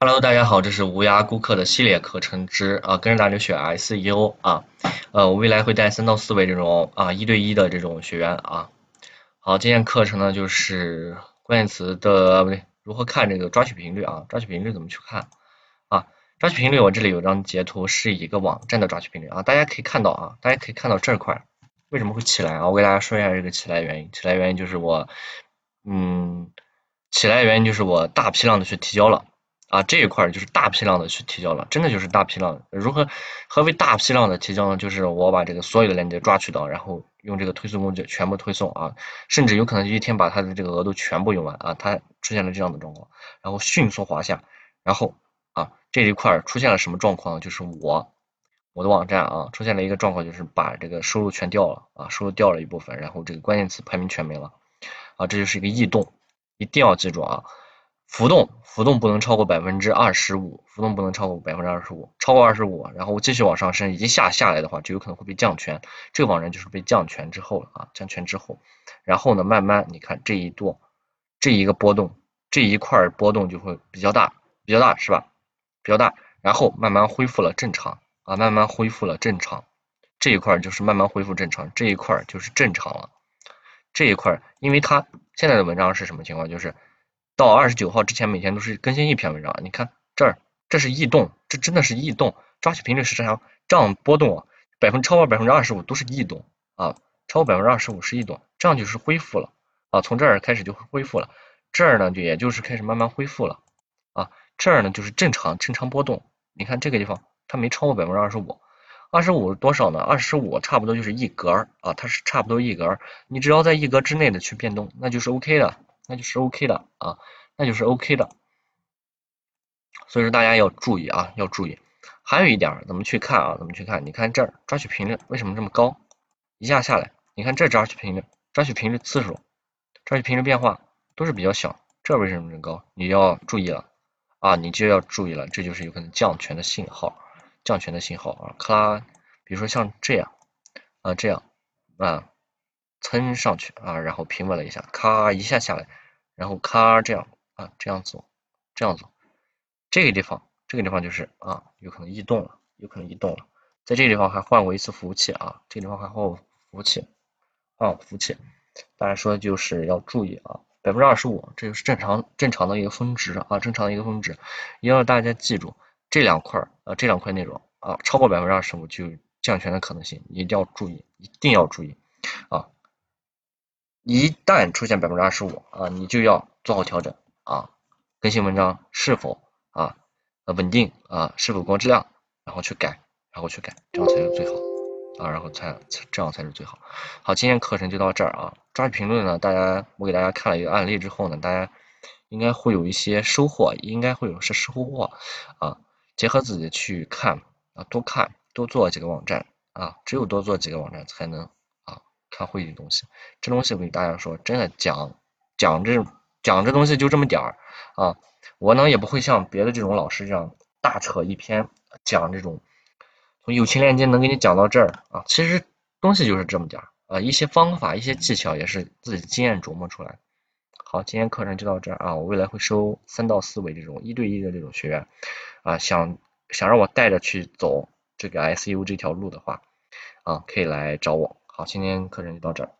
Hello，大家好，这是无涯顾客的系列课程之啊，跟着大牛学 SEO 啊，呃，我未来会带三到四位这种啊一对一的这种学员啊。好，今天课程呢就是关键词的不对，如何看这个抓取频率啊？抓取频率怎么去看啊？抓取频率我这里有张截图，是一个网站的抓取频率啊，大家可以看到啊，大家可以看到这块为什么会起来啊？我给大家说一下这个起来原因，起来原因就是我嗯，起来原因就是我大批量的去提交了。啊，这一块就是大批量的去提交了，真的就是大批量。如何何为大批量的提交呢？就是我把这个所有的链接抓取到，然后用这个推送工具全部推送啊，甚至有可能一天把它的这个额度全部用完啊。它出现了这样的状况，然后迅速滑下，然后啊这一块出现了什么状况？就是我我的网站啊出现了一个状况，就是把这个收入全掉了啊，收入掉了一部分，然后这个关键词排名全没了啊，这就是一个异动，一定要记住啊。浮动，浮动不能超过百分之二十五，浮动不能超过百分之二十五，超过二十五，然后继续往上升，一下下来的话，就有可能会被降权，这个网站就是被降权之后了啊，降权之后，然后呢，慢慢你看这一度，这一个波动，这一块波动就会比较大，比较大是吧？比较大，然后慢慢恢复了正常啊，慢慢恢复了正常，这一块就是慢慢恢复正常，这一块就是正常了，这一块，因为它现在的文章是什么情况？就是。到二十九号之前，每天都是更新一篇文章。你看这儿，这是异动，这真的是异动。抓取频率是这样，这样波动啊，百分超过百分之二十五都是异动啊，超过百分之二十五是异动，这样就是恢复了啊。从这儿开始就恢复了，这儿呢就也就是开始慢慢恢复了啊。这儿呢就是正常正常波动。你看这个地方，它没超过百分之二十五，二十五多少呢？二十五差不多就是一格啊，它是差不多一格。你只要在一格之内的去变动，那就是 OK 的。那就是 OK 的啊，那就是 OK 的，所以说大家要注意啊，要注意。还有一点怎么去看啊？怎么去看？你看这儿抓取频率为什么这么高？一下下来，你看这抓取频率、抓取频率次数、抓取频率变化都是比较小，这为什么这么高？你要注意了啊，你就要注意了，这就是有可能降权的信号，降权的信号啊。克拉，比如说像这样啊，这样啊。蹭上去啊，然后平稳了一下，咔一下下来，然后咔这样啊，这样走，这样走，这个地方，这个地方就是啊，有可能异动了，有可能异动了，在这个地方还换过一次服务器啊，这个地方还换过服务器，换服务器，大家说就是要注意啊，百分之二十五，这就是正常正常的一个峰值啊，正常的一个峰值，一定要大家记住这两块啊，这两块内容啊，超过百分之二十五就降权的可能性，一定要注意，一定要注意。一旦出现百分之二十五啊，你就要做好调整啊，更新文章是否啊稳定啊，是否高质量，然后去改，然后去改，这样才是最好啊，然后才这样才是最好。好，今天课程就到这儿啊，抓取评论呢，大家我给大家看了一个案例之后呢，大家应该会有一些收获，应该会有些收获啊，结合自己去看啊，多看多做几个网站啊，只有多做几个网站才能。他会的东西，这东西我给大家说，真的讲讲这讲这东西就这么点儿啊，我呢也不会像别的这种老师这样大扯一篇讲这种从友情链接能给你讲到这儿啊，其实东西就是这么点儿啊，一些方法一些技巧也是自己经验琢磨出来。好，今天课程就到这儿啊，我未来会收三到四位这种一对一的这种学员啊，想想让我带着去走这个 SEO 这条路的话啊，可以来找我。好，今天课程就到这儿。